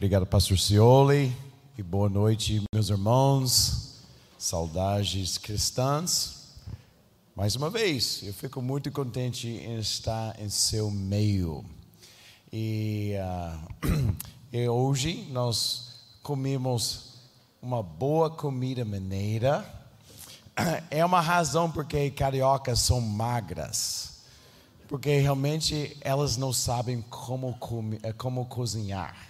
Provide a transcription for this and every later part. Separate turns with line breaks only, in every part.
Obrigado, Pastor Cioli, e boa noite, meus irmãos, saudades cristãs. Mais uma vez, eu fico muito contente em estar em seu meio. E, uh, e hoje nós comemos uma boa comida mineira. É uma razão porque cariocas são magras, porque realmente elas não sabem como, como cozinhar.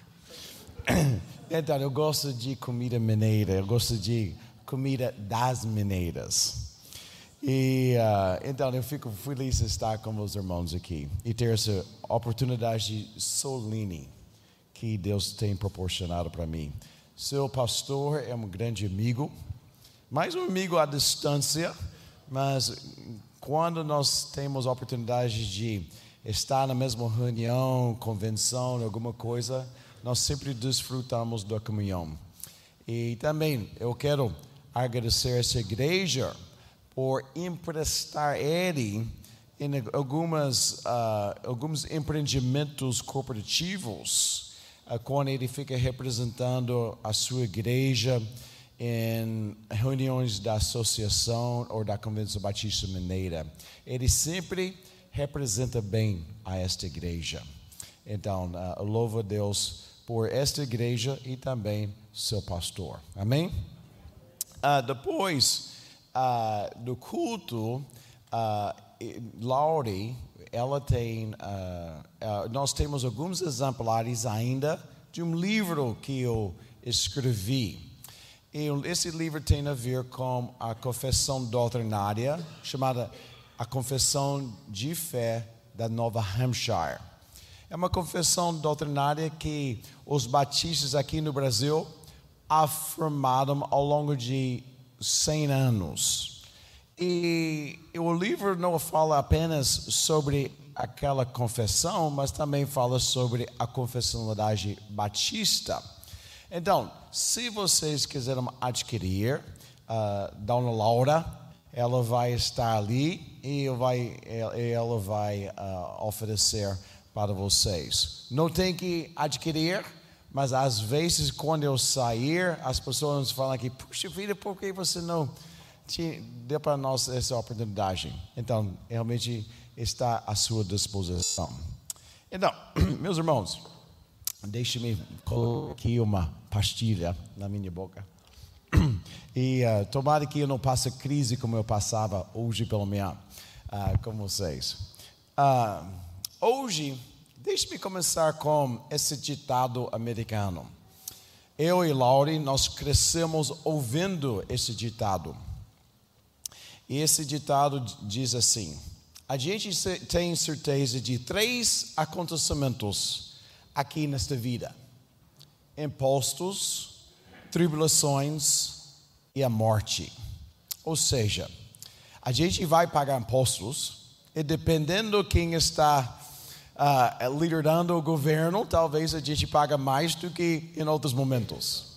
Então, eu gosto de comida mineira, eu gosto de comida das mineiras. E uh, então eu fico feliz de estar com os irmãos aqui e ter essa oportunidade solene que Deus tem proporcionado para mim. Seu pastor é um grande amigo, mais um amigo à distância, mas quando nós temos a oportunidade de estar na mesma reunião, convenção, alguma coisa, nós sempre desfrutamos da comunhão. E também eu quero agradecer essa igreja por emprestar ele em algumas, uh, alguns empreendimentos corporativos, uh, quando ele fica representando a sua igreja em reuniões da associação ou da Convenção Batista Mineira. Ele sempre representa bem a esta igreja. Então, uh, louvo a Deus por esta igreja e também seu pastor. Amém? Uh, depois uh, do culto, uh, Laurie, ela tem, nós temos alguns exemplares ainda de um livro que eu escrevi. E esse livro tem a ver com a confissão doutrinária, chamada A Confissão de Fé da Nova Hampshire. É uma confissão doutrinária que os batistas aqui no Brasil afirmaram ao longo de 100 anos. E o livro não fala apenas sobre aquela confissão, mas também fala sobre a confessionalidade batista. Então, se vocês quiserem adquirir, uh, Dona Laura, ela vai estar ali e vai, ela vai uh, oferecer para vocês. Não tem que adquirir, mas às vezes quando eu sair, as pessoas falam aqui, puxa vida, por que você não te deu para nós essa oportunidade? Então, realmente está à sua disposição. Então, meus irmãos, deixe-me colocar aqui uma pastilha na minha boca. E uh, tomara que eu não passe crise como eu passava hoje pela manhã uh, com vocês. Uh, Hoje, deixe-me começar com esse ditado americano. Eu e Laurie, nós crescemos ouvindo esse ditado. E esse ditado diz assim: a gente tem certeza de três acontecimentos aqui nesta vida: impostos, tribulações e a morte. Ou seja, a gente vai pagar impostos e dependendo quem está uh, liderando o governo, talvez a gente paga mais do que em outros momentos.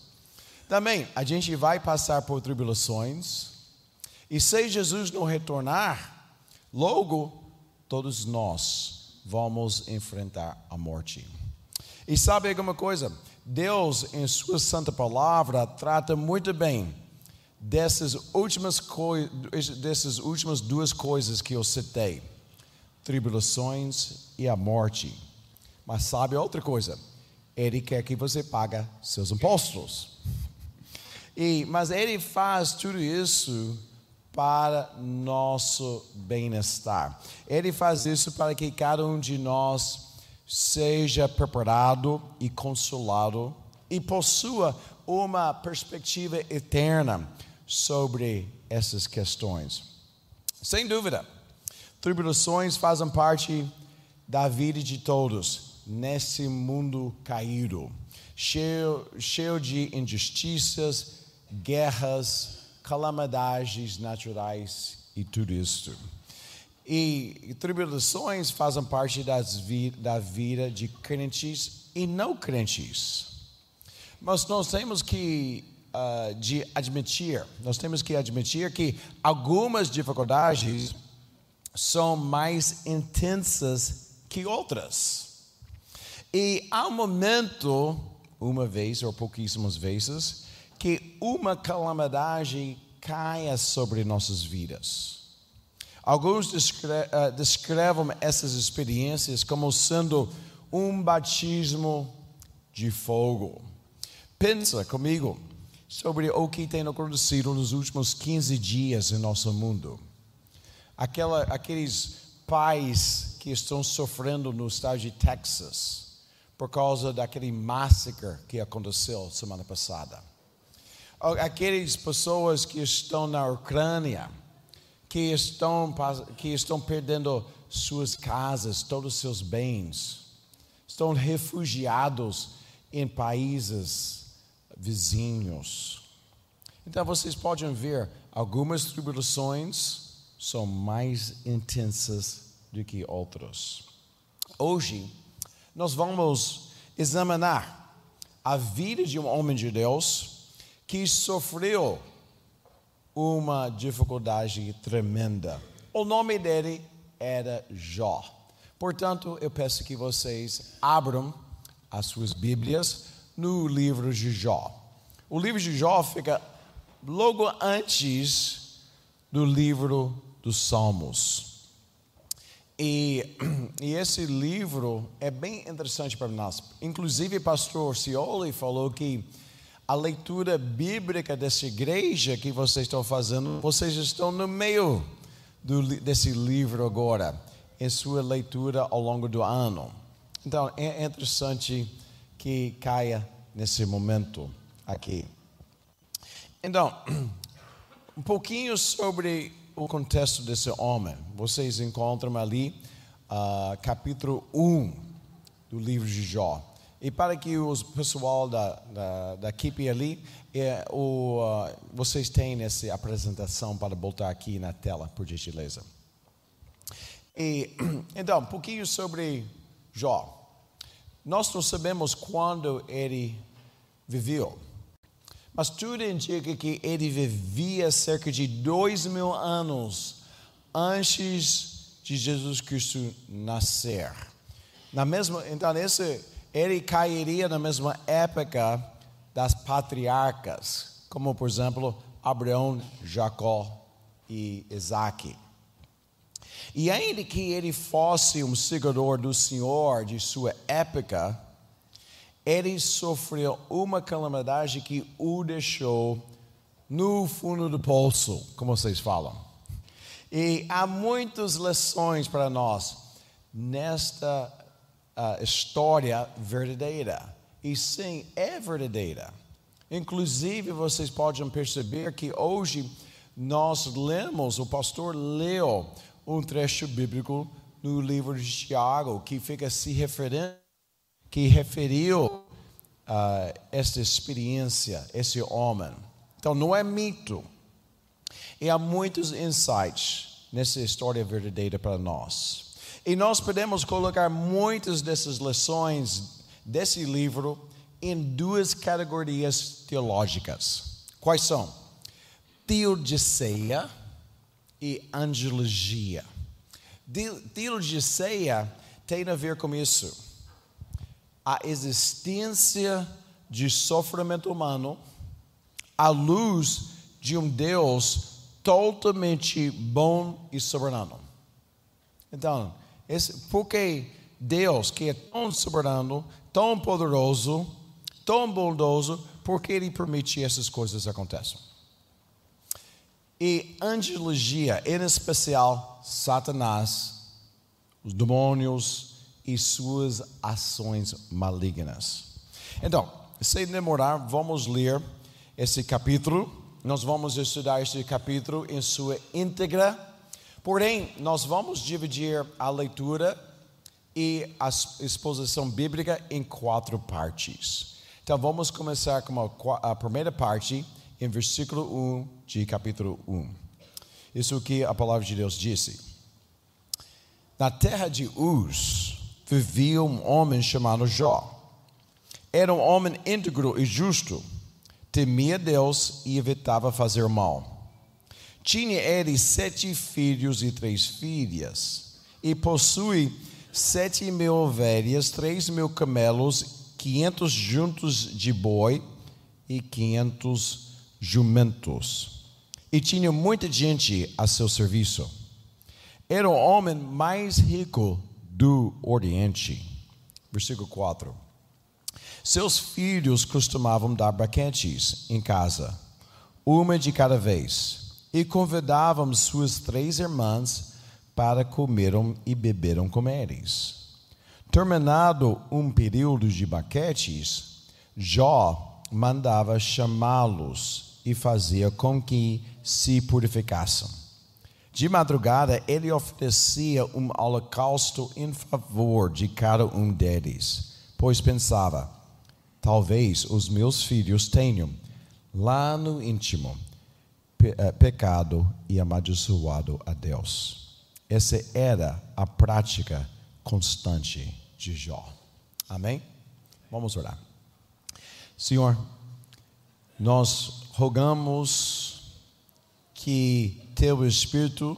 Também, a gente vai passar por tribulações, e se Jesus não retornar, logo todos nós vamos enfrentar a morte. E sabe alguma coisa? Deus, em Sua Santa Palavra, trata muito bem dessas últimas, dessas últimas duas coisas que eu citei tribulações e a morte. Mas sabe outra coisa? Ele quer que você pague seus impostos. E, mas ele faz tudo isso para nosso bem-estar. Ele faz isso para que cada um de nós seja preparado e consolado e possua uma perspectiva eterna sobre essas questões. Sem dúvida, Tribulações fazem parte da vida de todos nesse mundo caído, cheio, cheio de injustiças, guerras, calamidades naturais e tudo isso. E tribulações fazem parte vi, da vida de crentes e não crentes. Mas nós temos que uh, de admitir, nós temos que admitir que algumas dificuldades são mais intensas que outras. E há um momento uma vez ou pouquíssimas vezes, que uma calamidade caia sobre nossas vidas. Alguns eh, descrevam essas experiências como sendo um batismo de fogo. Pensa comigo sobre o que tem acontecido nos últimos 15 dias em nosso mundo. Aquela, aqueles pais que estão sofrendo no estado de Texas por causa daquele massacre que aconteceu semana passada. Aquelas pessoas que estão na Ucrânia que estão, que estão perdendo suas casas, todos os seus bens, estão refugiados em países vizinhos. Então vocês podem ver, algumas tribulações são mais intensas do que outras. Hoje, nós vamos examinar a vida de um homem de Deus que sofreu uma dificuldade tremenda. O nome dele era Jó. Portanto, eu peço que vocês abram as suas Bíblias no livro de Jó. O livro de Jó fica logo antes do livro dos Salmos. E, e, esse livro é bem interessante para nós. Inclusive, o pastor Cioli falou que a leitura bíblica dessa igreja que vocês estão fazendo, vocês estão no meio do, desse livro agora, em sua leitura ao longo do ano. Então é interessante que caia nesse momento aqui. Então, um pouquinho sobre o contexto desse homem. Vocês encontram ali uh, capítulo 1 do livro de Jó. E para que o pessoal da, da, da equipe ali, é, o, uh, vocês têm essa apresentação para botar aqui na tela, por gentileza. E, então, um pouquinho sobre Jó. Nós não sabemos quando ele viveu, mas tudo indica que ele vivia cerca de dois mil anos antes de Jesus Cristo nascer. Na mesma, então, esse ele cairia na mesma época das patriarcas, como por exemplo Abraão, Jacó e Isaac. E ainda que ele fosse um seguidor do Senhor de sua época, ele sofreu uma calamidade que o deixou no fundo do poço, como vocês falam. E há muitas lições para nós nesta uh, história verdadeira. E sim, é verdadeira. Inclusive, vocês podem perceber que hoje nós lemos, o pastor leu um trecho bíblico no livro de Tiago que fica se referindo, que referiu uh, esta experiência, esse homem. Então, não é mito. E há muitos insights nessa história verdadeira para nós. E nós podemos colocar muitas dessas lições desse livro em duas categorias teológicas. Quais são? Teodiceia e angelologia. Teodiceia tem a ver com isso. A existência de sofrimento humano à luz de um Deus totalmente bom e soberano. Então, esse, porque Deus, que é tão soberano, tão poderoso, tão bondoso, porque Ele permite essas coisas aconteçam. E angelologia, em especial Satanás, os demônios e suas ações malignas. Então, sem demorar, vamos ler esse capítulo. Nós vamos estudar esse capítulo em sua íntegra Porém, nós vamos dividir a leitura e a exposição bíblica em quatro partes. Então, vamos começar com a, primeira parte, em versículo 1 de capítulo 1. Isso que a palavra de Deus disse. Na terra de Uz vivia um homem chamado Jó. Era um homem íntegro e justo, temia Deus e evitava fazer mal. Tinha ele sete filhos e três filhas, e possui sete mil ovelhas, três mil camelos, quinhentos juntos de boi e quinhentos jumentos. E tinha muita gente a seu serviço. Era o homem mais rico do Oriente. Versículo 4. Seus filhos costumavam dar banquetes em casa, uma de cada vez, e convidavam suas três irmãs para comeram e beberam com eles. Terminado um período de banquetes, Jó mandava chamá-los e fazia com que se purificassem. De madrugada, ele oferecia um holocausto em favor de cada um deles, pois pensava: talvez os meus filhos tenham, lá no íntimo, eh, pecado e amaldiçoado a Deus. Essa era a prática constante de Jó. Amém? Vamos orar. Senhor, nós rogamos que Teu Espírito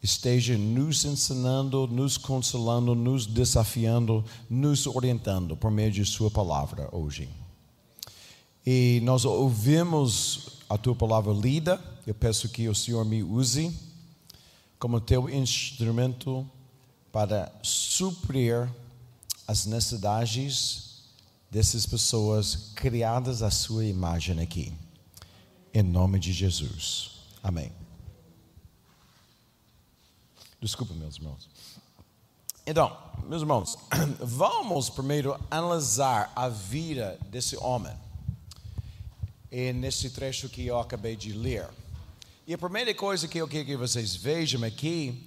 esteja nos ensinando, nos consolando, nos desafiando, nos orientando por meio de Sua palavra hoje. E nós ouvimos a Tua palavra lida, eu peço que o Senhor me use como Teu instrumento para suprir as necessidades dessas pessoas criadas à sua imagem aqui. Em nome de Jesus. Amém. Desculpa, meus irmãos. Então, meus irmãos, vamos primeiro analisar a vida desse homem. E nesse trecho que eu acabei de ler. E a primeira coisa que eu quero que vocês vejam aqui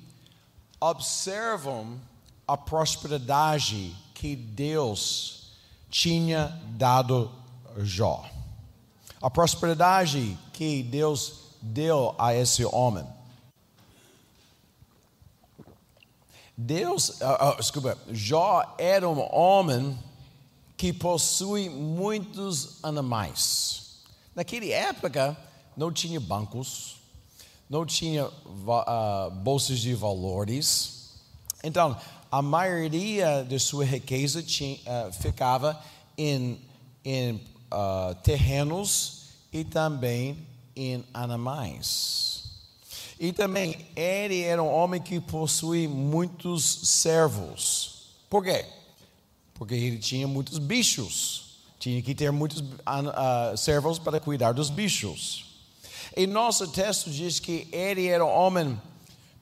observam a prosperidade que Deus tinha dado Jó. A prosperidade que Deus deu a esse homem. Deus, uh, uh, desculpa, Jó era um homem que possui muitos animais. Naquela época não tinha bancos, não tinha uh, bolsas de valores. Então, a maioria de sua riqueza tinha, ficava em, em uh, terrenos e também em animais. E também ele era um homem que possuía muitos servos. Por quê? Porque ele tinha muitos bichos. Tinha que ter muitos uh, servos para cuidar dos bichos. E nosso texto diz que ele era um homem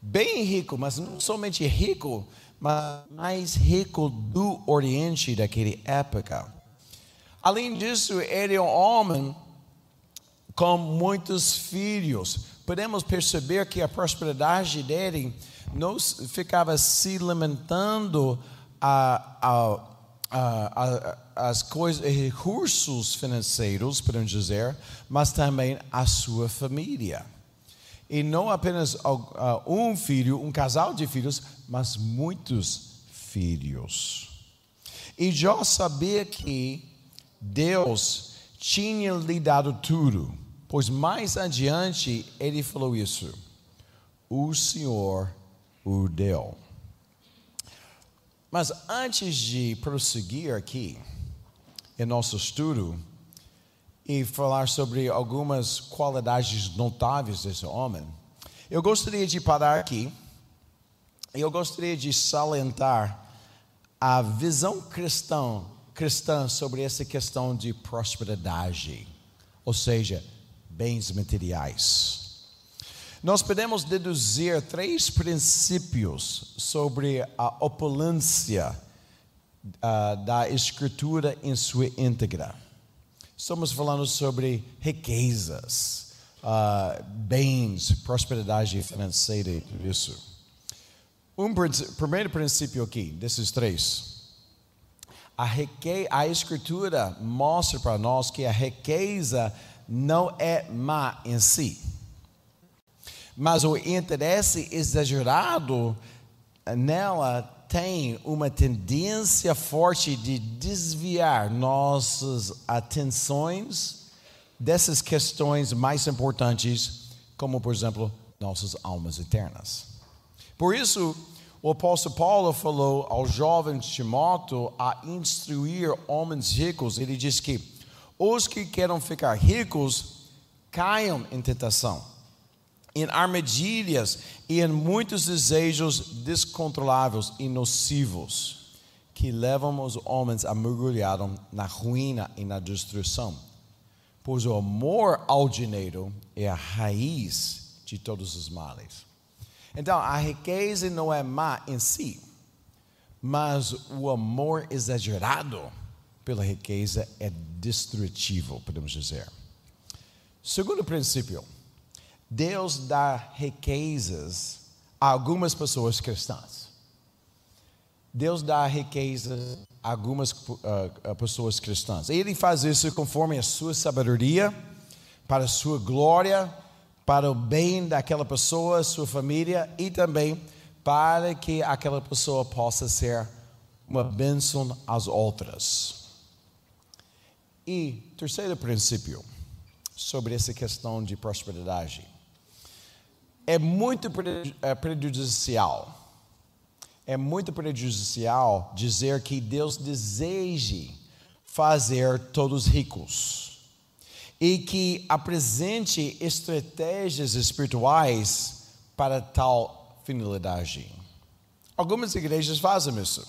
bem rico, mas não somente rico, mas mais rico do Oriente daquela época. Além disso, ele é um homem com muitos filhos. Podemos perceber que a prosperidade dele não ficava se limitando a, a as coisas, recursos financeiros, podemos dizer, mas também a sua família. E não apenas um filho, um casal de filhos, mas muitos filhos. E Jó sabia que Deus tinha lhe dado tudo, pois mais adiante ele falou isso: o Senhor o deu. Mas antes de prosseguir aqui em nosso estudo e falar sobre algumas qualidades notáveis desse homem, eu gostaria de parar aqui e eu gostaria de salientar a visão cristã, cristã sobre essa questão de prosperidade, ou seja, bens materiais. Nós podemos deduzir três princípios sobre a opulência uh, da Escritura em sua íntegra. Estamos falando sobre riquezas, uh, bens, prosperidade financeira e tudo isso. Um primeiro princípio aqui, desses três. A, riqueza, a Escritura mostra para nós que a riqueza não é má em si mas o interesse exagerado nela tem uma tendência forte de desviar nossas atenções dessas questões mais importantes, como por exemplo, nossas almas eternas. Por isso, o apóstolo Paulo falou ao jovem Timóteo a instruir homens ricos. Ele diz que os que querem ficar ricos caiam em tentação, em armadilhas e em muitos desejos descontroláveis e nocivos que levam os homens a mergulhar na ruína e na destruição. Pois o amor ao dinheiro é a raiz de todos os males. Então, a riqueza não é má em si, mas o amor exagerado pela riqueza é destrutivo, podemos dizer. Segundo princípio, Deus dá riquezas a algumas pessoas cristãs. Deus dá riquezas a algumas uh, pessoas cristãs. Ele faz isso conforme a sua sabedoria, para a sua glória para o bem daquela pessoa, sua família e também para que aquela pessoa possa ser uma bênção às outras. E terceiro princípio sobre essa questão de prosperidade é muito é, prejudicial. É muito prejudicial dizer que Deus deseje fazer todos ricos e que apresente estratégias espirituais para tal finalidade. Algumas igrejas fazem isso.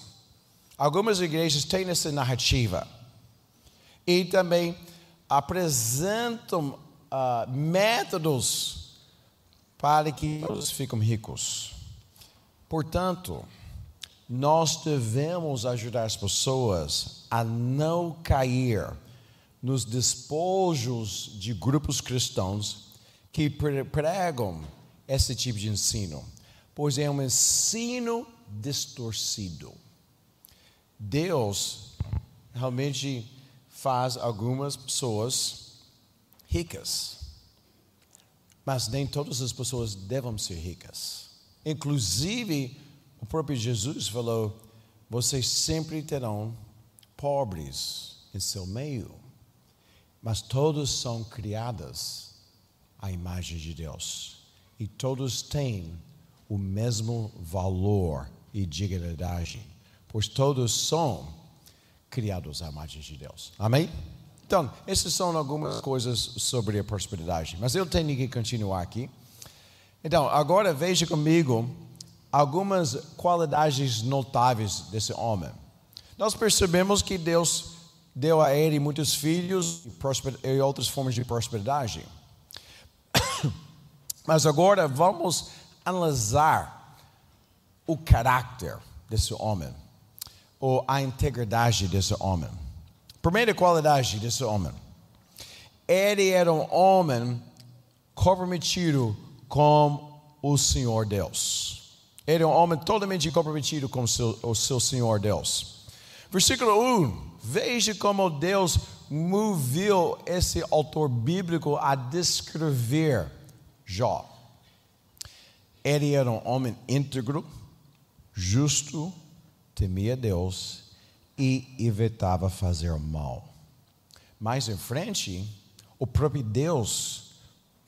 Algumas igrejas têm essa narrativa e também apresentam uh, métodos para que todos fiquem ricos. Portanto, nós devemos ajudar as pessoas a não cair nos despojos de grupos cristãos que pregam esse tipo de ensino, pois é um ensino distorcido. Deus realmente faz algumas pessoas ricas, mas nem todas as pessoas devem ser ricas. Inclusive, o próprio Jesus falou: vocês sempre terão pobres em seu meio mas todos são criadas à imagem de Deus e todos têm o mesmo valor e dignidade, pois todos são criados à imagem de Deus. Amém? Então, essas são algumas coisas sobre a prosperidade, mas eu tenho que continuar aqui. Então, agora veja comigo algumas qualidades notáveis desse homem. Nós percebemos que Deus deu a ele muitos filhos e outras formas de prosperidade. Mas agora vamos analisar o caráter desse homem, ou a integridade desse homem. Primeira qualidade desse homem: ele era um homem comprometido com o Senhor Deus. Ele é um homem totalmente comprometido com o seu, o seu Senhor Deus. Versículo 1 Veja como Deus moveu esse autor bíblico a descrever Jó. Ele era um homem íntegro, justo, temia Deus e evitava fazer mal. Mais em frente, o próprio Deus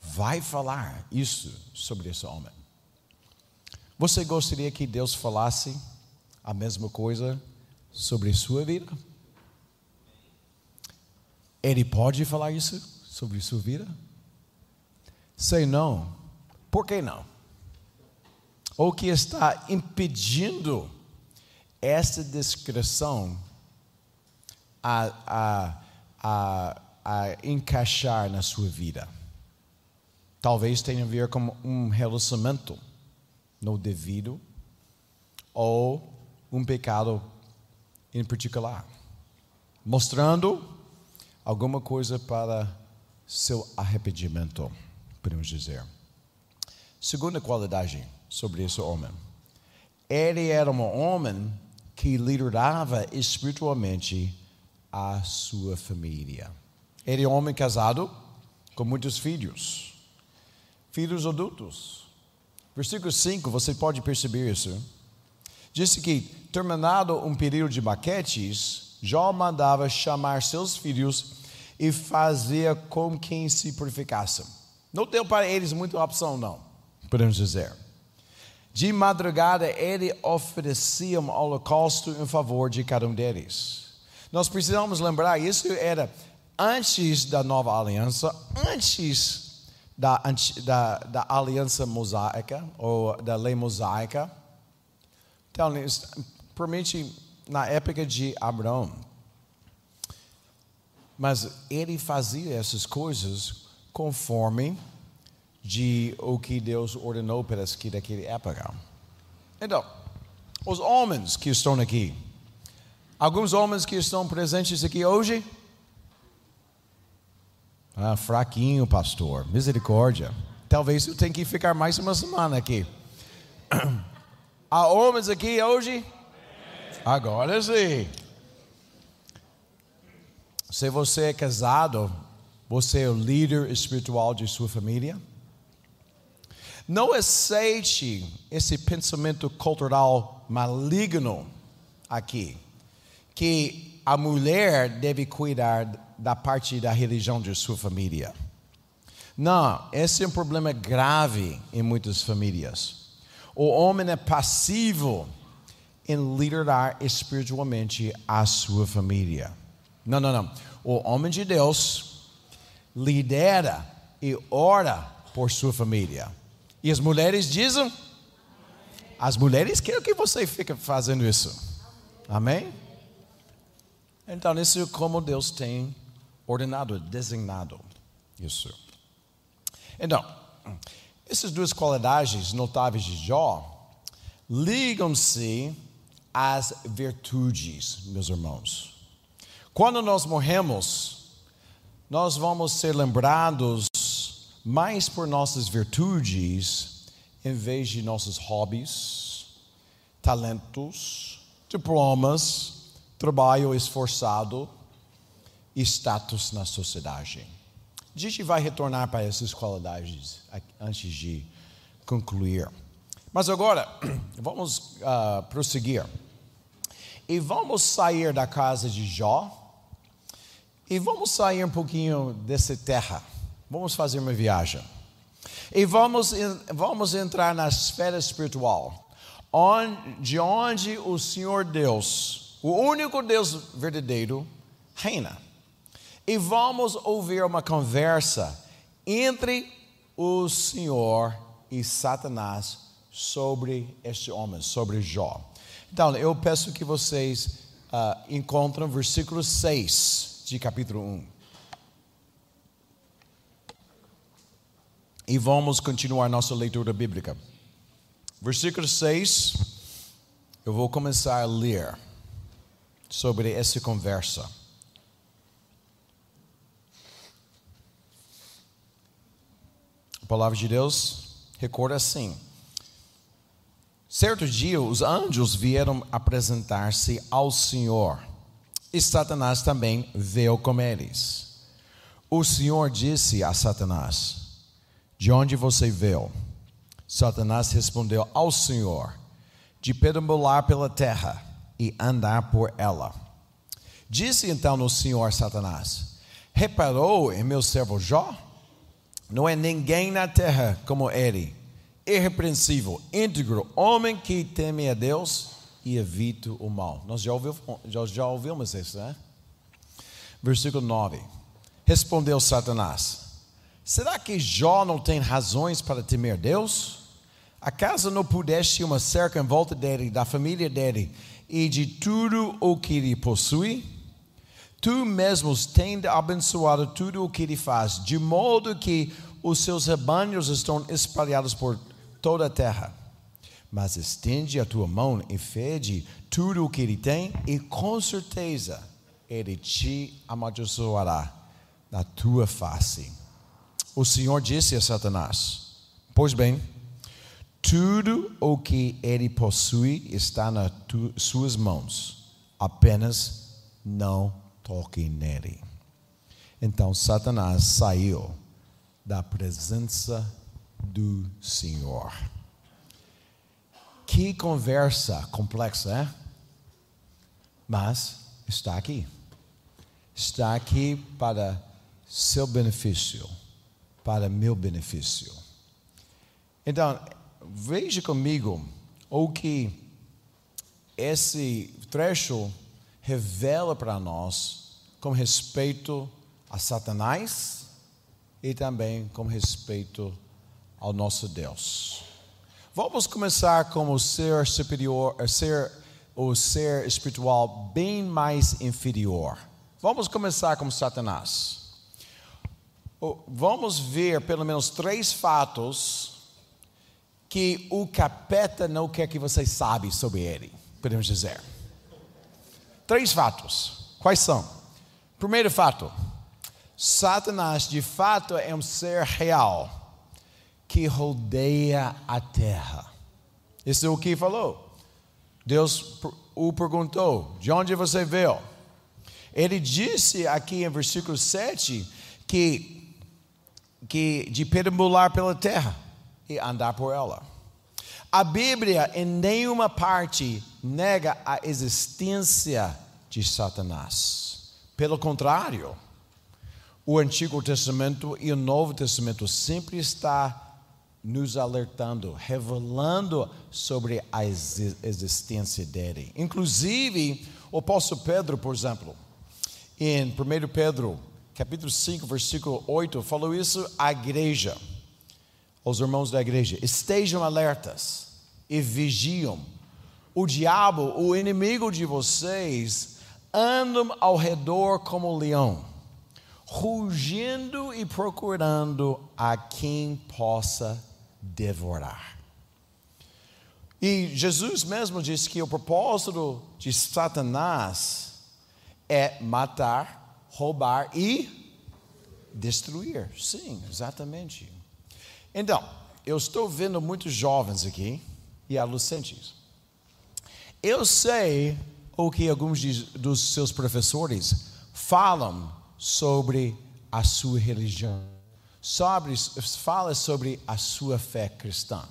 vai falar isso sobre esse homem. Você gostaria que Deus falasse a mesma coisa sobre sua vida? Ele pode falar isso sobre sua vida? Sei não. Por que não? O que está impedindo essa descrição a, a, a, a encaixar na sua vida? Talvez tenha a ver com um relacionamento não devido ou um pecado em particular, mostrando alguma coisa para seu arrependimento, podemos dizer. Segunda qualidade sobre esse homem. Ele era um homem que liderava espiritualmente a sua família. Ele é um homem casado com muitos filhos, filhos adultos. Versículo 5, você pode perceber isso. Disse que, terminado um período de maquetes, Jó mandava chamar seus filhos e fazia com quem se purificasse. Não deu para eles muita opção, não, podemos dizer. De madrugada, ele oferecia um holocausto em favor de cada um deles. Nós precisamos lembrar, isso era antes da nova aliança, antes da, da, da aliança mosaica, ou da lei mosaica. Então, permite na época de Abraão. Mas ele fazia essas coisas conforme de o que Deus ordenou para que daquela época. Então, os homens que estão aqui, alguns homens que estão presentes aqui hoje, ah, fraquinho, pastor, misericórdia. Talvez eu tenha que ficar mais uma semana aqui. Há homens aqui hoje? Agora sim. Se você é casado, você é o líder espiritual de sua família? Não aceite esse pensamento cultural maligno aqui, que a mulher deve cuidar da parte da religião de sua família. Não, esse é um problema grave em muitas famílias. O homem é passivo em liderar espiritualmente a sua família. Não, não, não. O homem de Deus lidera e ora por sua família. E as mulheres dizem: as mulheres querem que você fique fazendo isso. Amém? Então, isso é como Deus tem ordenado, designado isso. Então, essas duas qualidades notáveis de Jó ligam-se às virtudes, meus irmãos. Quando nós morremos, nós vamos ser lembrados mais por nossas virtudes em vez de nossos hobbies, talentos, diplomas, trabalho esforçado e status na sociedade. A gente vai retornar para essas qualidades antes de concluir. Mas agora, vamos uh, prosseguir. E vamos sair da casa de Jó. E vamos sair um pouquinho dessa terra Vamos fazer uma viagem. E vamos, vamos entrar na esfera espiritual, onde, de onde o Senhor Deus, o único Deus verdadeiro, reina. E vamos ouvir uma conversa entre o Senhor e Satanás sobre este homem, sobre Jó. Então, eu peço que vocês uh, encontrem o versículo 6 de capítulo 1. E vamos continuar nossa leitura bíblica. Versículo 6, eu vou começar a ler sobre essa conversa. A palavra de Deus recorda assim: Certo dia, os anjos vieram apresentar-se ao Senhor, e Satanás também veio com eles. O Senhor disse a Satanás: de onde você veio? Satanás respondeu ao Senhor: De perambular pela terra e andar por ela. Disse então o Senhor Satanás: Reparou em meu servo Jó? Não é ninguém na terra como ele, irrepreensível, íntegro, homem que teme a Deus e evita o mal. Nós já, ouviu, já, já ouvimos isso, né? Versículo 9: Respondeu Satanás: Será que Jó não tem razões para temer Deus? Acaso não pudeste uma cerca em volta dele, da família dele e de tudo o que ele possui? Tu mesmos tens abençoado tudo o que ele faz, de modo que os seus rebanhos estão espalhados por toda a terra. Mas estende a tua mão e fede tudo o que ele tem, e com certeza ele te amaldiçoará na tua face o Senhor disse a Satanás: Pois bem, tudo o que ele possui está nas suas mãos, apenas não toque nele. Então Satanás saiu da presença do Senhor. Que conversa complexa, é? Mas está aqui. Está aqui para seu benefício para meu benefício. Então, veja comigo o que esse trecho revela para nós com respeito a Satanás e também com respeito ao nosso Deus. Vamos começar com o ser superior, ser o ser espiritual bem mais inferior. Vamos começar com Satanás. Vamos ver pelo menos três fatos que o capeta não quer que vocês saibam sobre ele, podemos dizer. Três fatos. Quais são? Primeiro fato: Satanás de fato é um ser real que rodeia a terra. Isso é o que falou. Deus o perguntou: De onde você veio? Ele disse aqui em versículo 7 que, que de perambular pela terra e andar por ela. A Bíblia em nenhuma parte nega a existência de Satanás. Pelo contrário, o Antigo Testamento e o Novo Testamento sempre está nos alertando, revelando sobre a existência dele. Inclusive, o apóstolo Pedro, por exemplo, em 1 Pedro, capítulo 5, versículo 8, falou isso à igreja aos irmãos da igreja: estejam alertas e vigiam. O diabo, o inimigo de vocês, andam ao redor como um leão, rugindo e procurando a quem possa devorar. E Jesus mesmo disse que o propósito de Satanás é matar, roubar e destruir. Sim, exatamente. Então, eu estou vendo muitos jovens aqui e adolescentes. Eu sei o que alguns dos seus professores falam sobre a sua religião. Sobre, fala sobre a sua fé cristã.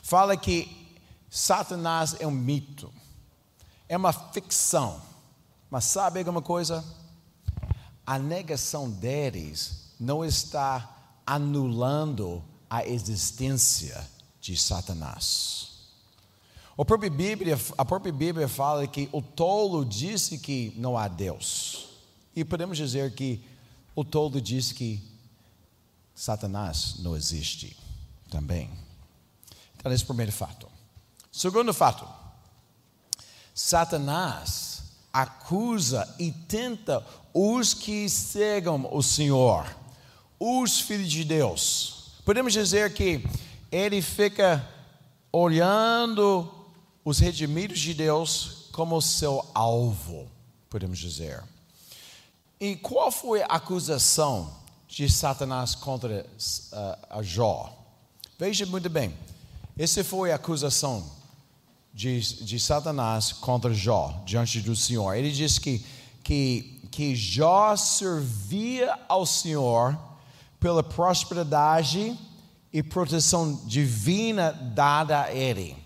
Fala que Satanás é um mito, é uma ficção. Mas sabe alguma coisa? A negação deles não está anulando a existência de Satanás. A própria Bíblia, a própria Bíblia fala que o tolo disse que não há Deus. E podemos dizer que o tolo disse que Satanás não existe também. Então, esse é o primeiro fato. Segundo fato, Satanás acusa e tenta os que seguem o Senhor, os filhos de Deus Podemos dizer que ele fica olhando os redimidos de Deus como seu alvo, podemos dizer. E qual foi a acusação de Satanás contra uh, Jó? Veja muito bem, essa foi a acusação de, de Satanás contra Jó diante do Senhor. Ele disse que, que, que Jó servia ao Senhor pela prosperidade e proteção divina dada a ele,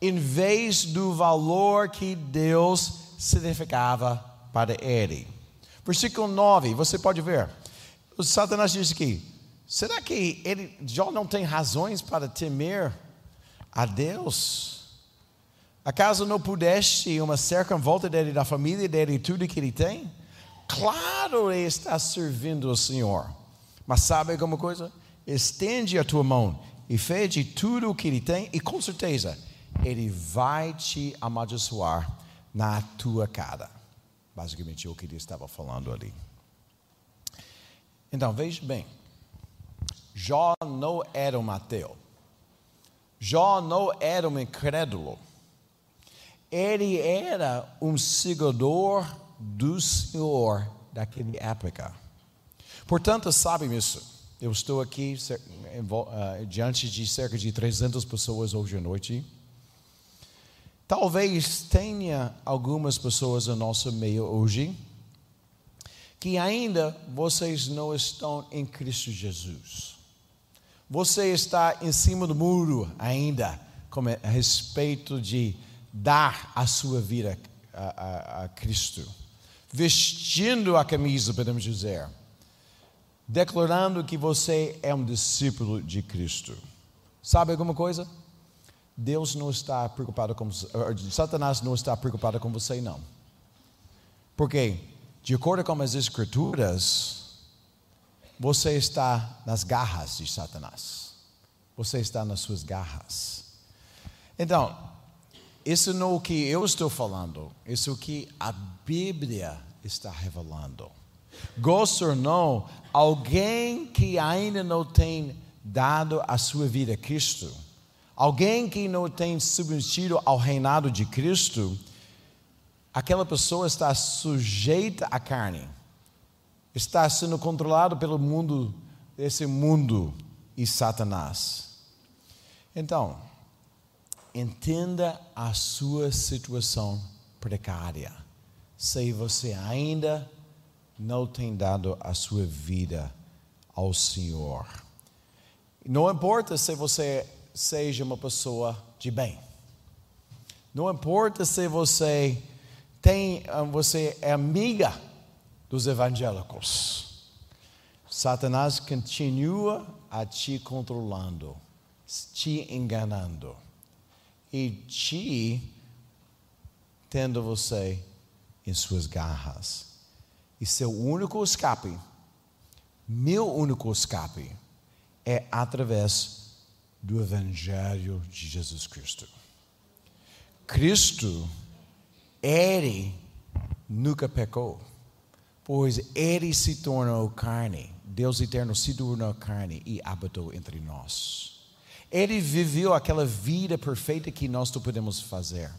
em vez do valor que Deus significava para ele. Versículo 9, você pode ver. O Satanás diz aqui: será que ele já não tem razões para temer a Deus? Acaso não pudeste uma cerca em volta dele, da família dele e tudo que ele tem? Claro, ele está servindo o Senhor. Mas sabe alguma coisa? Estende a tua mão e fede tudo o que ele tem, e com certeza ele vai te amaldiçoar na tua cara. Basicamente, é o que ele estava falando ali. Então, veja bem: Jó não era um ateu, Jó não era um incrédulo, ele era um seguidor do Senhor daquela época. Portanto, sabem isso. Eu estou aqui uh, diante de cerca de 300 pessoas hoje à noite. Talvez tenha algumas pessoas no nosso meio hoje que ainda vocês não estão em Cristo Jesus. Você está em cima do muro ainda a respeito de dar a sua vida a, a, a Cristo, vestindo a camisa, podemos dizer declarando que você é um discípulo de Cristo. Sabe alguma coisa? Deus não está preocupado com Satanás não está preocupado com você não. Porque de acordo com as escrituras, você está nas garras de Satanás. Você está nas suas garras. Então, isso não é o que eu estou falando, isso é o que a Bíblia está revelando. Gosto ou não, alguém que ainda não tem dado a sua vida a Cristo, alguém que não tem submetido ao reinado de Cristo, aquela pessoa está sujeita à carne, está sendo controlado pelo mundo, esse mundo e Satanás. Então, entenda a sua situação precária. Se você ainda não tem dado a sua vida ao Senhor. Não importa se você seja uma pessoa de bem. Não importa se você tem, ah, você é amiga dos evangélicos. Satanás continua a te controlando, te enganando e te tendo você em suas garras. E seu único escape, meu único escape, é através do Evangelho de Jesus Cristo. Cristo, Ele nunca pecou, pois Ele se tornou carne, Deus eterno se tornou carne e habitou entre nós. Ele viveu aquela vida perfeita que nós não podemos fazer.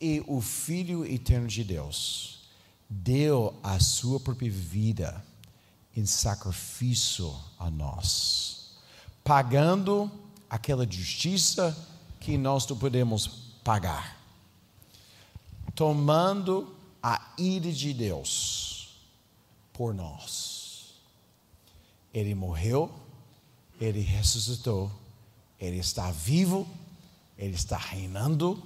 E o Filho eterno de Deus deu a sua própria vida em sacrifício a nós, pagando aquela justiça que nós não podemos pagar, tomando a ira de Deus por nós. Ele morreu ele ressuscitou, ele está vivo, ele está reinando,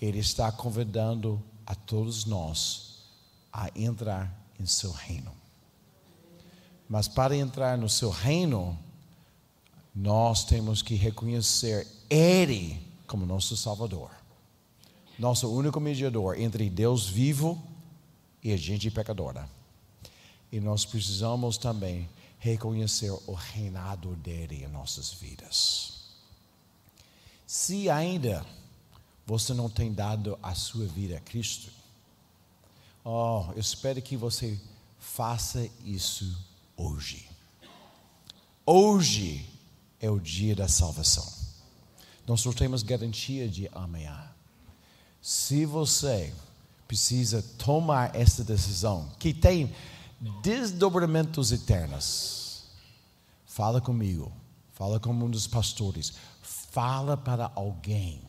ele está convidando a todos nós a entrar em seu reino. Mas para entrar no seu reino, nós temos que reconhecer Ele como nosso Salvador, nosso único mediador entre Deus vivo e a gente pecadora. E nós precisamos também reconhecer o reinado dele em nossas vidas. Se ainda você não tem dado a sua vida a Cristo, oh, eu espero que você faça isso hoje. Hoje é o dia da salvação. Nós não temos garantia de amanhã. Se você precisa tomar essa decisão, que tem desdobramentos eternos. Fala comigo, fala com um dos pastores, fala para alguém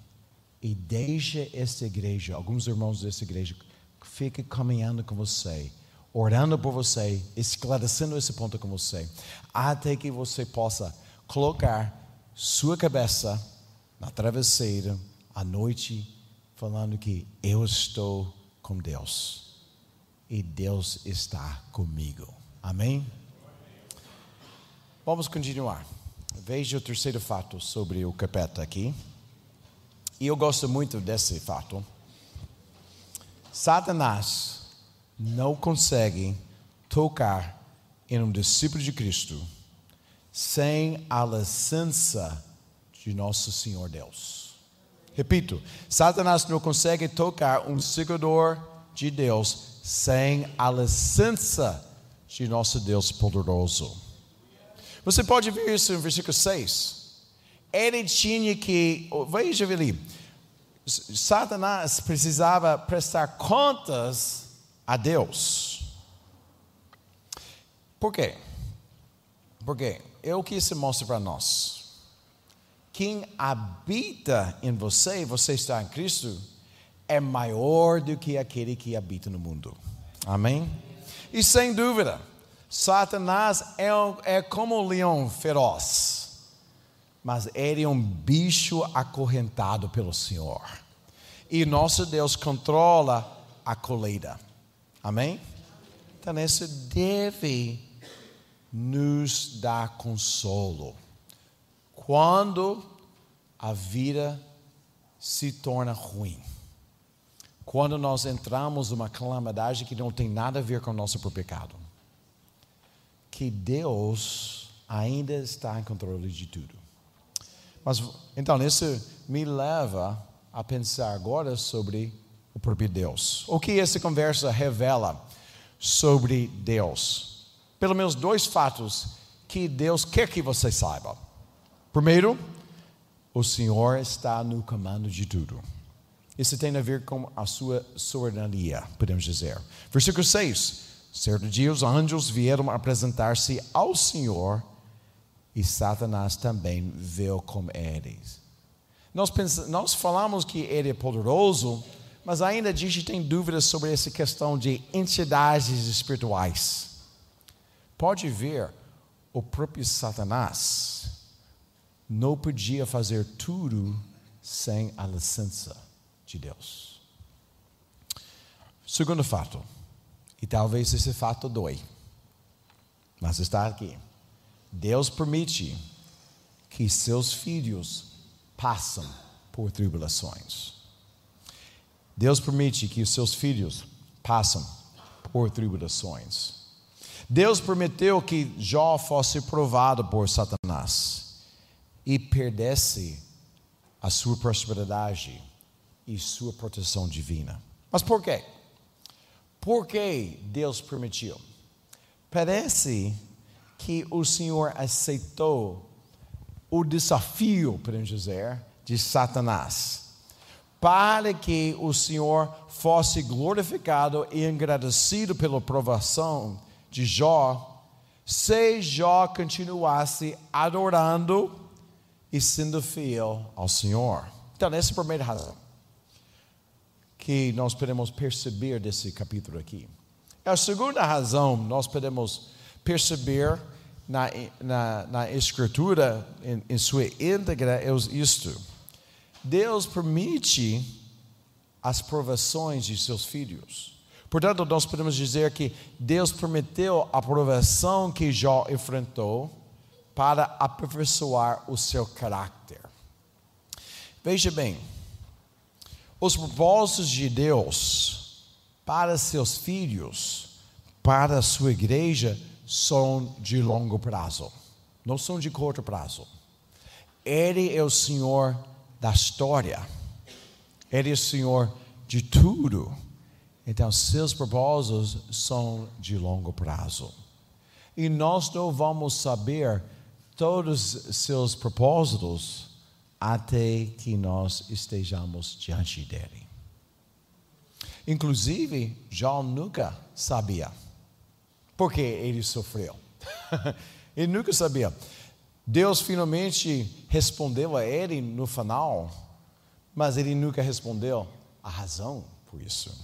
e deixa esta igreja, alguns irmãos dessa igreja, fique caminhando com você, orando por você, esclarecendo esse ponto com você, até que você possa colocar sua cabeça na travesseira à noite, falando que eu estou com Deus e Deus está comigo. Amém? Vamos continuar. Veja o terceiro fato sobre o capeta aqui. E eu gosto muito desse fato. Satanás não consegue tocar em um discípulo de Cristo sem a licença de nosso Senhor Deus. Repito, Satanás não consegue tocar um seguidor de Deus sem a licença de nosso Deus poderoso. Você pode ver isso no versículo 6. Ele tinha que, veja ali, Satanás precisava prestar contas a Deus. Por quê? Porque é o que isso mostra para nós. Quem habita em você, você está em Cristo, é maior do que aquele que habita no mundo. Amém? E sem dúvida, Satanás é, é como um leão feroz, mas ele é um bicho acorrentado pelo Senhor. E nosso Deus controla a colheita. Amém? Então, isso deve nos dar consolo. Quando a vida se torna ruim. Quando nós entramos numa calamidade que não tem nada a ver com o nosso pecado. Que Deus ainda está em controle de tudo. Mas então isso me leva a pensar agora sobre o próprio Deus. O que essa conversa revela sobre Deus? Pelo menos dois fatos que Deus quer que você saiba. Primeiro, o Senhor está no comando de tudo. Isso tem a ver com a sua soberania, podemos dizer. Versículo 6. Certo dia os anjos vieram apresentar-se ao Senhor e Satanás também veio com eles. Nós, pensamos, nós falamos que ele é poderoso, mas ainda a gente tem dúvidas sobre essa questão de entidades espirituais. Pode ver, o próprio Satanás não podia fazer tudo sem a licença de Deus. Segundo fato, e talvez esse fato doe, mas está aqui. Deus permite que seus filhos passam por tribulações. Deus permite que seus filhos passem por tribulações. Deus permitiu que Jó fosse provado por Satanás e perdesse a sua prosperidade e sua proteção divina. Mas por quê? Por que Deus permitiu? Parece que o Senhor aceitou o desafio, podemos dizer, de Satanás, para que o Senhor fosse glorificado e agradecido pela provação de Jó, se Jó continuasse adorando e sendo fiel ao Senhor. Então, essa é a primeira razão que nós podemos perceber desse capítulo aqui. A segunda razão nós podemos perceber na, na, na Escritura, em, em sua íntegra, é isto: Deus permite as provações de seus filhos. Portanto, nós podemos dizer que Deus permitiu a provação que Jó enfrentou para aperfeiçoar o seu caráter. Veja bem, os propósitos de Deus para seus filhos, para a sua igreja, são de longo prazo, não são de curto prazo. Ele é o Senhor da história, Ele é o Senhor de tudo. Então, seus propósitos são de longo prazo. E nós não vamos saber todos os seus propósitos até que nós estejamos diante dele. Inclusive, João nunca sabia porque ele sofreu. ele nunca sabia. Deus finalmente respondeu a ele no final, mas ele nunca respondeu a razão por isso.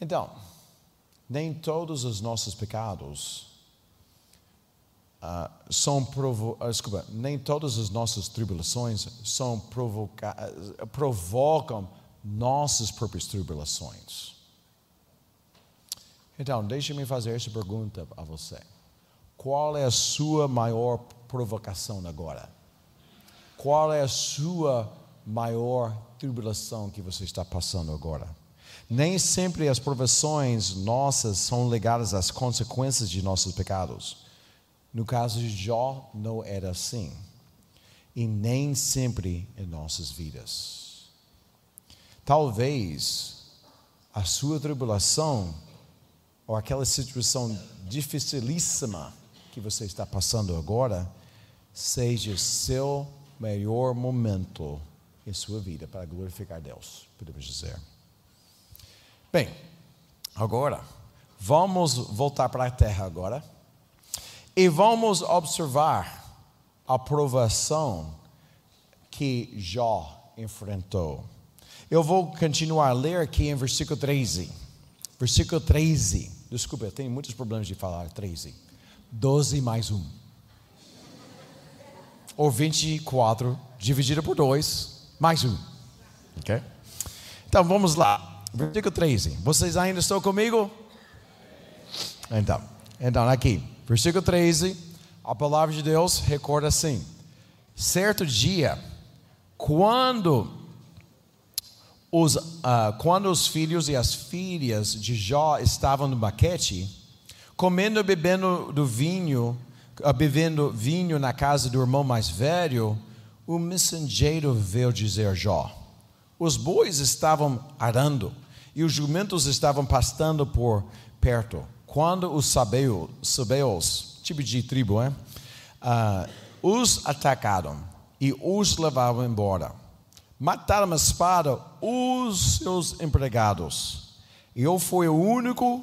Então, nem todos os nossos pecados uh, são provo uh, desculpa, nem todas as nossas tribulações são uh, provocam nossas próprias tribulações. Então, deixe-me fazer essa pergunta a você. Qual é a sua maior provocação agora? Qual é a sua maior tribulação que você está passando agora? Nem sempre as provações nossas são ligadas às consequências de nossos pecados. No caso de Jó, não era assim. E nem sempre em nossas vidas. Talvez a sua tribulação ou aquela situação dificilíssima que você está passando agora, seja seu melhor momento em sua vida para glorificar Deus, podemos dizer. Bem, agora, vamos voltar para a terra agora e vamos observar a provação que Jó enfrentou. Eu vou continuar a ler aqui em versículo 13. Versículo 13. Desculpa, eu tenho muitos problemas de falar 13. 12 mais 1. Ou 24 dividido por 2 mais 1. Ok? Então vamos lá. Versículo 13. Vocês ainda estão comigo? Então, então aqui, versículo 13, a palavra de Deus recorda assim: Certo dia, quando os, uh, quando os filhos e as filhas de Jó estavam no baquete, comendo e bebendo do vinho, uh, bebendo vinho na casa do irmão mais velho, o mensageiro veio dizer a Jó: Os bois estavam arando e os jumentos estavam pastando por perto. Quando os sabeus, tipo de tribo, é? Uh, os atacaram e os levavam embora. Mataram a espada os seus empregados. E eu fui o único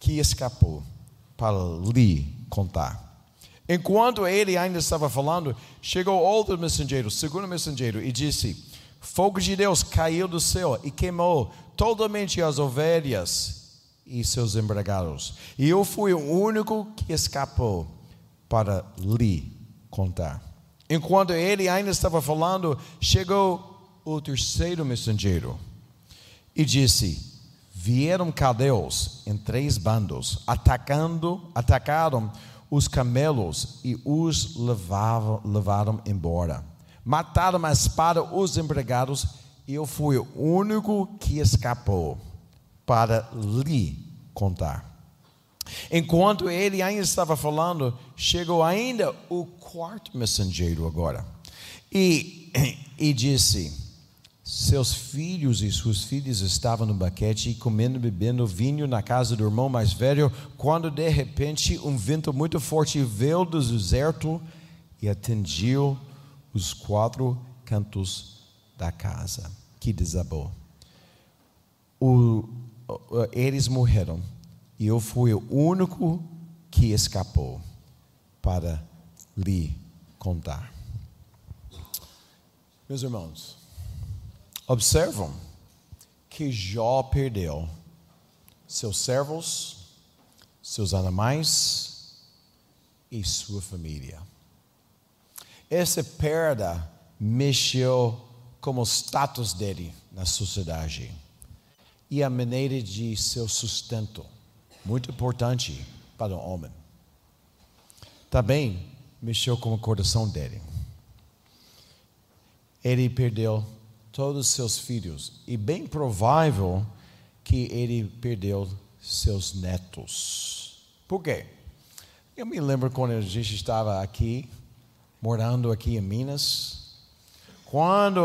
que escapou para lhe contar. Enquanto ele ainda estava falando, chegou outro mensageiro, segundo mensageiro, e disse: Fogo de Deus caiu do céu e queimou totalmente as ovelhas e seus empregados. E eu fui o único que escapou para lhe contar. Enquanto ele ainda estava falando, chegou o terceiro mensageiro e disse: Vieram cadeus em três bandos, atacando, atacaram os camelos e os levavam, levaram embora. Mataram a espada os empregados e eu fui o único que escapou para lhe contar. Enquanto ele ainda estava falando, chegou ainda o quarto mensageiro agora. E, e disse: Seus filhos e suas filhas estavam no baquete comendo e bebendo vinho na casa do irmão mais velho, quando de repente um vento muito forte veio do deserto e atingiu os quatro cantos da casa, que desabou. O, eles morreram e eu fui o único que escapou para lhe contar. Meus irmãos, observam que Jó perdeu seus servos, seus animais e sua família. Essa perda mexeu com o status dele na sociedade e a maneira de seu sustento muito importante para o homem. Também mexeu com o coração dele. Ele perdeu todos os seus filhos e bem provável que ele perdeu seus netos. Por quê? Eu me lembro quando a gente estava aqui, morando aqui em Minas, quando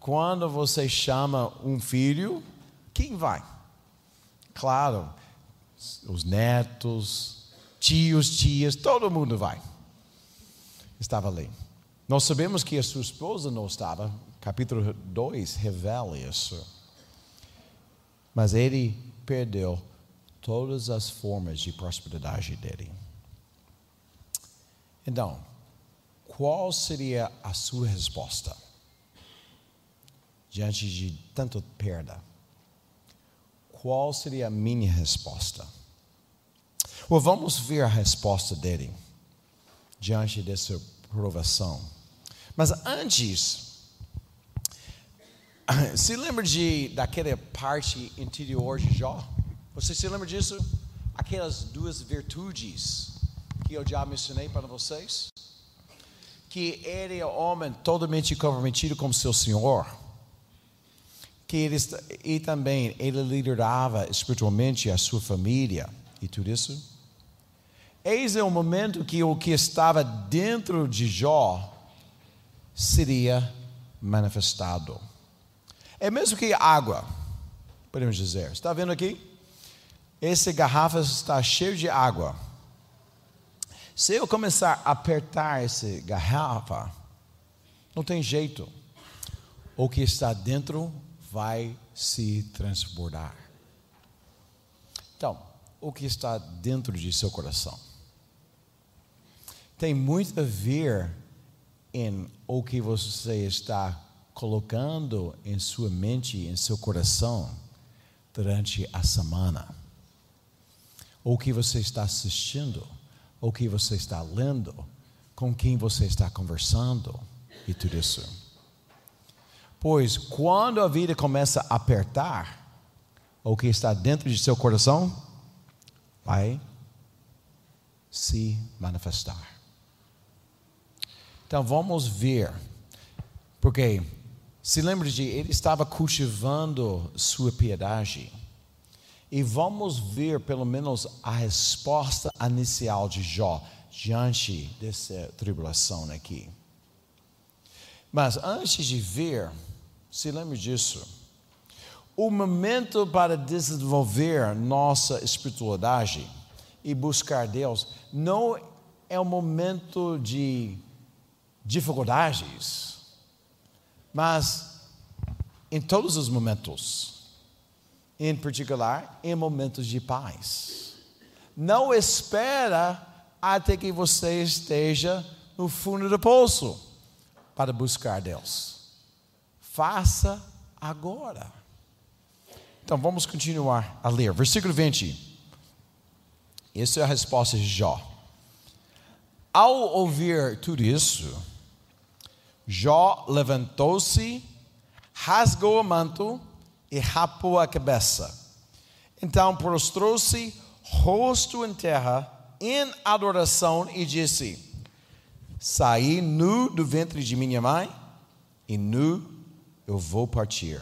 quando você chama um filho, quem vai? Claro, os netos, tios, tias, todo mundo vai. Estava ali. Nós sabemos que a sua esposa não estava, capítulo 2 revela isso. Mas ele perdeu todas as formas de prosperidade dele. Então, qual seria a sua resposta diante de tanta perda? Qual seria a minha resposta? Well, vamos ver a resposta dele diante dessa provação. Mas antes, se lembra de daquela parte interior de Jó? Você se lembra disso? Aquelas duas virtudes que eu já mencionei para vocês? Que ele é homem totalmente comprometido com seu Senhor que ele, e também ele liderava espiritualmente a sua família e tudo isso. Eis é o momento que o que estava dentro de Jó seria manifestado. É mesmo que água, podemos dizer. Está vendo aqui? Essa garrafa está cheia de água. Se eu começar a apertar essa garrafa, não tem jeito. O que está dentro vai se transbordar. Então, o que está dentro de seu coração? Tem muito a ver em o que você está colocando em sua mente, em seu coração durante a semana. O que você está assistindo, o que você está lendo, com quem você está conversando e tudo isso. Pois quando a vida começa a apertar, o que está dentro de seu coração vai se manifestar. Então vamos ver. Porque se lembre de ele estava cultivando sua piedade. E vamos ver pelo menos a resposta inicial de Jó diante dessa tribulação aqui. Mas antes de ver, se lembre disso. O momento para desenvolver nossa espiritualidade e buscar Deus não é um momento de dificuldades, mas em todos os momentos, em particular em momentos de paz. Não espera até que você esteja no fundo do poço para buscar Deus. Faça agora. Então vamos continuar a ler. Versículo 20. Essa é a resposta de Jó. Ao ouvir tudo isso, Jó levantou-se, rasgou o manto e rapou a cabeça. Então prostrou-se, rosto em terra, em adoração, e disse: Saí nu do ventre de minha mãe, e nu eu vou partir.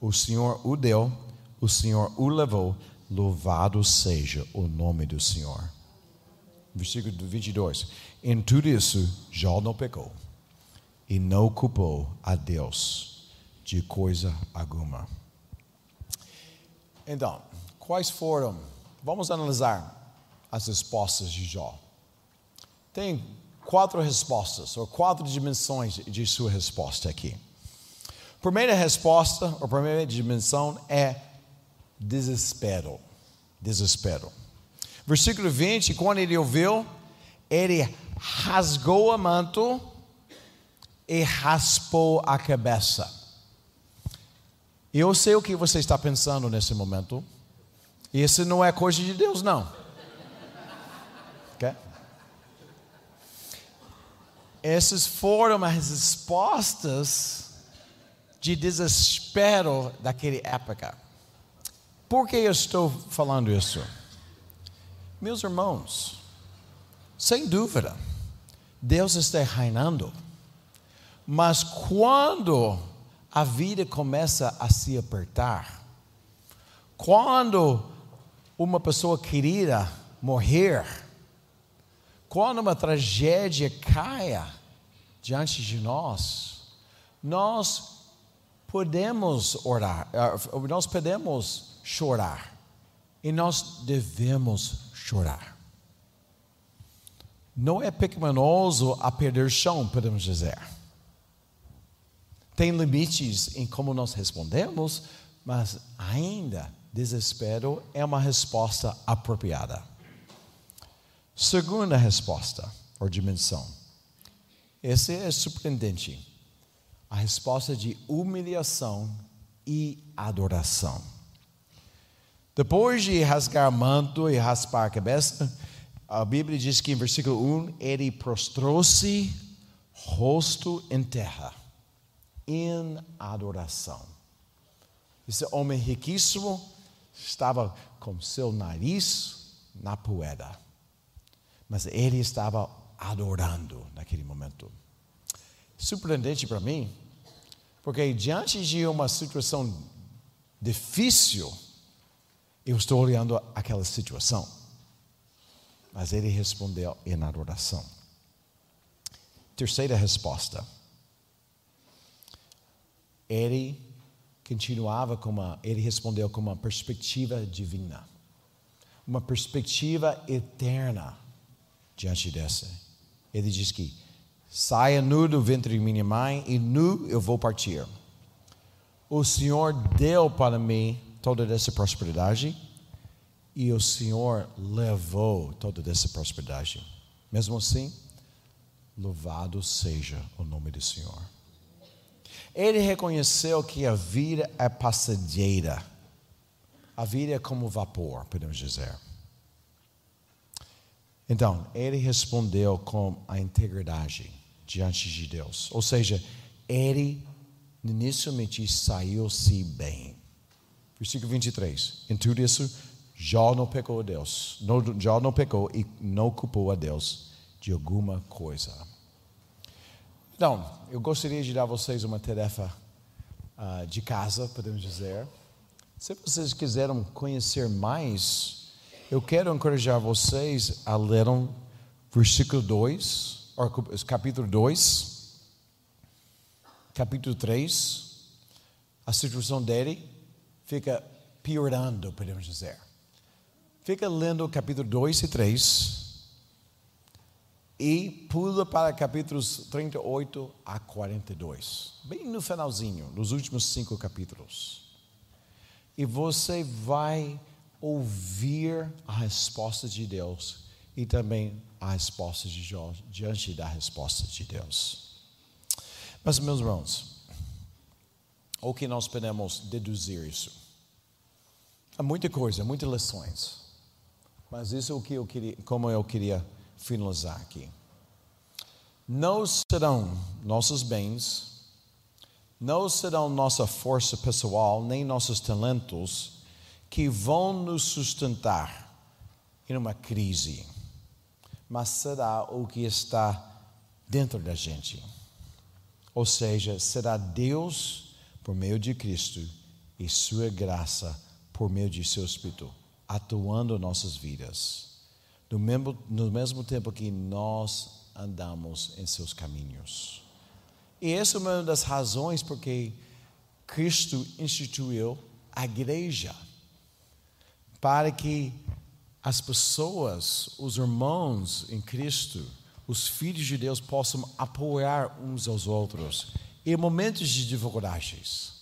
O Senhor o deu, o Senhor o levou, louvado seja o nome do Senhor. Versículo 22. Em tudo isso, Jó não pecou e não culpou a Deus de coisa alguma. Então, quais foram? Vamos analisar as respostas de Jó. Tem quatro respostas, ou quatro dimensões de sua resposta aqui. Primeira resposta, ou primeira dimensão é desespero. Desespero. Versículo 20, quando ele ouviu, ele rasgou a manto e raspou a cabeça. Eu sei o que você está pensando nesse momento. Isso não é coisa de Deus, não. Essas foram as respostas de desespero daquela época. Por que eu estou falando isso? Meus irmãos, sem dúvida, Deus está reinando. Mas quando a vida começa a se apertar, quando uma pessoa querida morrer, quando uma tragédia caia diante de nós, nós podemos orar, eh, nós podemos chorar e nós devemos chorar. Não é pecaminoso a perder chão, podemos dizer tem limites em como nós respondemos, mas ainda desespero é uma resposta apropriada. Segunda resposta, ou dimensão. Essa é surpreendente. A resposta de humilhação e adoração. Depois de rasgar manto e raspar a cabeça, a Bíblia diz que em versículo 1, ele prostrou-se rosto em terra em adoração. Esse homem riquíssimo estava com seu nariz na poeira, mas ele estava adorando naquele momento. Surpreendente para mim, porque diante de uma situação difícil, eu estou olhando aquela situação, mas ele respondeu em adoração. Terceira resposta ele continuava com uma, ele respondeu com uma perspectiva divina, uma perspectiva eterna diante dessa. Ele diz que saia nu do ventre de minha mãe e nu eu vou partir. O Senhor deu para mim toda essa prosperidade e o Senhor levou toda essa prosperidade. Mesmo assim, louvado seja o nome do Senhor. Ele reconheceu que a vida é passageira. A vida é como vapor, podemos dizer. Então, ele respondeu com a integridade diante de Deus. Ou seja, ele inicialmente saiu-se bem. Versículo 23. Em tudo isso, Jó não pecou a Deus. Jó não pecou e não culpou a Deus de alguma coisa. Então, eu gostaria de dar a vocês uma tarefa uh, de casa, podemos dizer. Se vocês quiserem conhecer mais, eu quero encorajar vocês a ler um versículo 2, capítulo 2, capítulo 3. A situação dele fica piorando, podemos dizer. Fica lendo capítulo 2 e 3 e pula para capítulos 38 a 42, bem no finalzinho, nos últimos cinco capítulos. E você vai ouvir a resposta de Deus e também a resposta de Jó diante da resposta de Deus. Mas, meus irmãos, o que nós podemos deduzir isso? Há muita coisa, muitas lições. Mas isso é o que eu queria, como eu queria finalizar aqui. Não serão nossos bens, não serão nossa força pessoal, nem nossos talentos que vão nos sustentar em uma crise, mas será o que está dentro da gente. Ou seja, será Deus por meio de Cristo e Sua graça por meio de Seu Espírito atuando em nossas vidas no mesmo, no mesmo tempo que nós andamos em seus caminhos. E essa é uma das razões porque Cristo instituiu a igreja para que as pessoas, os irmãos em Cristo, os filhos de Deus possam apoiar uns aos outros em momentos de dificuldades.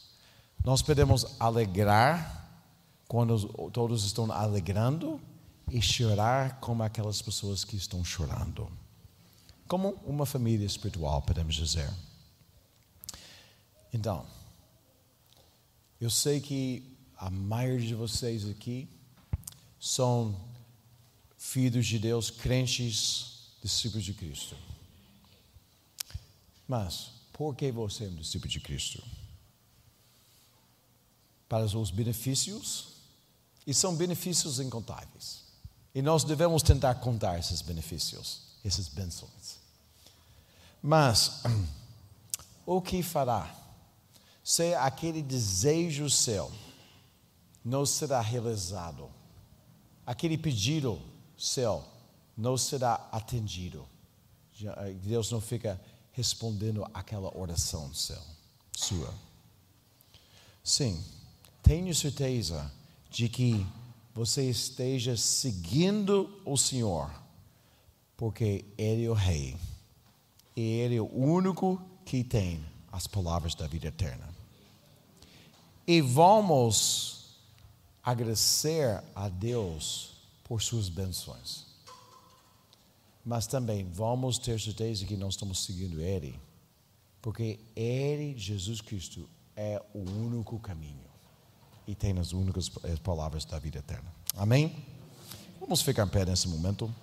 Nós podemos alegrar quando todos estão alegrando e chorar como aquelas pessoas que estão chorando. Como uma família espiritual, podemos dizer. Então, eu sei que a maioria de vocês aqui são filhos de Deus, crentes, discípulos de Cristo. Mas, por que você é um discípulo de Cristo? Para os benefícios, e são benefícios incontáveis. E nós devemos tentar contar esses benefícios, essas bênçãos. Mas, o que fará se aquele desejo seu não será realizado? Aquele pedido seu não será atendido? Eh, Deus não fica respondendo aquela oração seu, sua. Sim, tenho certeza de que você esteja seguindo o Senhor, porque Ele é o Rei, e Ele é o único que tem as palavras da vida eterna. E vamos agradecer a Deus por suas bênçãos. Mas também vamos ter certeza que nós estamos seguindo Ele, porque Ele, Jesus Cristo, é o único caminho e tem as únicas palavras da vida eterna. Amém? Vamos ficar em pé nesse momento.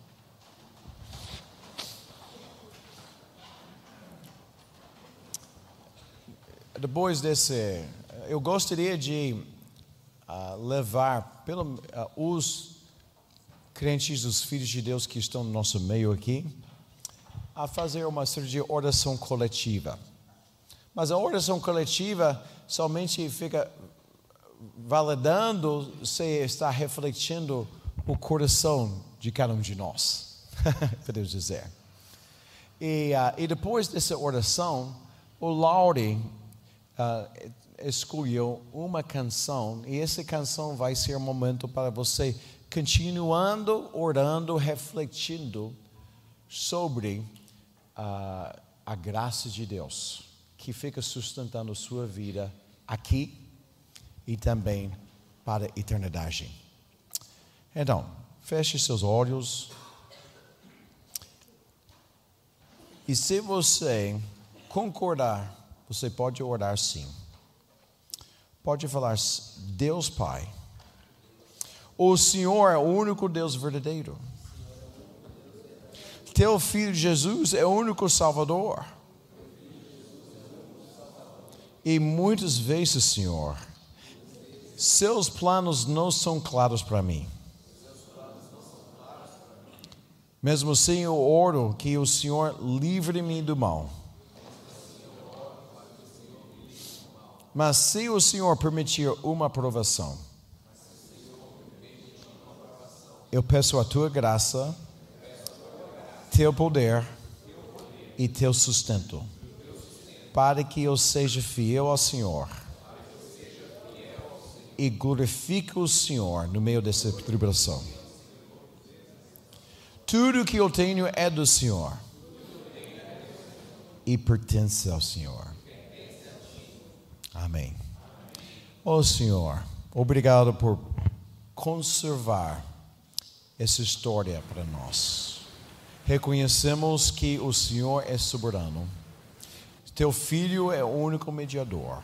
Depois desse, eu gostaria de levar pelo, uh, os crentes, os filhos de Deus que estão no nosso meio aqui, a fazer uma série de oração coletiva. Mas a oração coletiva somente fica validando se está refletindo o coração de cada um de nós, podemos dizer. E, uh, e depois dessa oração, o Laure uh, escolheu uma canção, e essa canção vai ser um momento para você continuando orando, refletindo sobre uh, a graça de Deus, que fica sustentando sua vida aqui e também para a eternidade. Então, feche seus olhos. E se você concordar, você pode orar sim. Pode falar, Deus Pai, o Senhor é o único Deus verdadeiro. Teu filho Jesus é o único Salvador. E muitas vezes, Senhor, seus planos não são claros para mim. Mesmo assim, eu oro que o Senhor livre-me do mal. Mas se o Senhor permitir uma aprovação, eu peço a tua graça, teu poder e teu sustento, para que eu seja fiel ao Senhor e glorifique o Senhor no meio dessa tribulação. Tudo que eu tenho é do Senhor e pertence ao Senhor. Amém. Ó oh, Senhor, obrigado por conservar essa história para nós. Reconhecemos que o Senhor é soberano. Teu filho é o único mediador.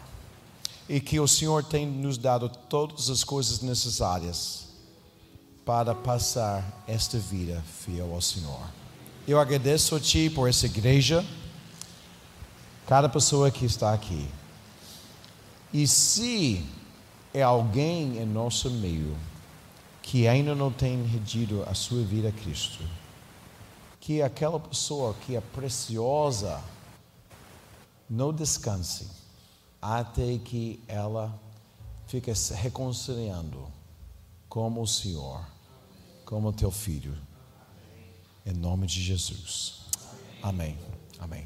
E que o Senhor tem nos dado todas as coisas necessárias para passar esta vida fiel ao Senhor. Eu agradeço a Ti por essa igreja, cada pessoa que está aqui. E se é alguém em nosso meio que ainda não tem rendido a sua vida a Cristo, que aquela pessoa que é preciosa não descanse até que ela fique se reconciliando como o Senhor, como teu filho. Em nome de Jesus. Amém. Amém.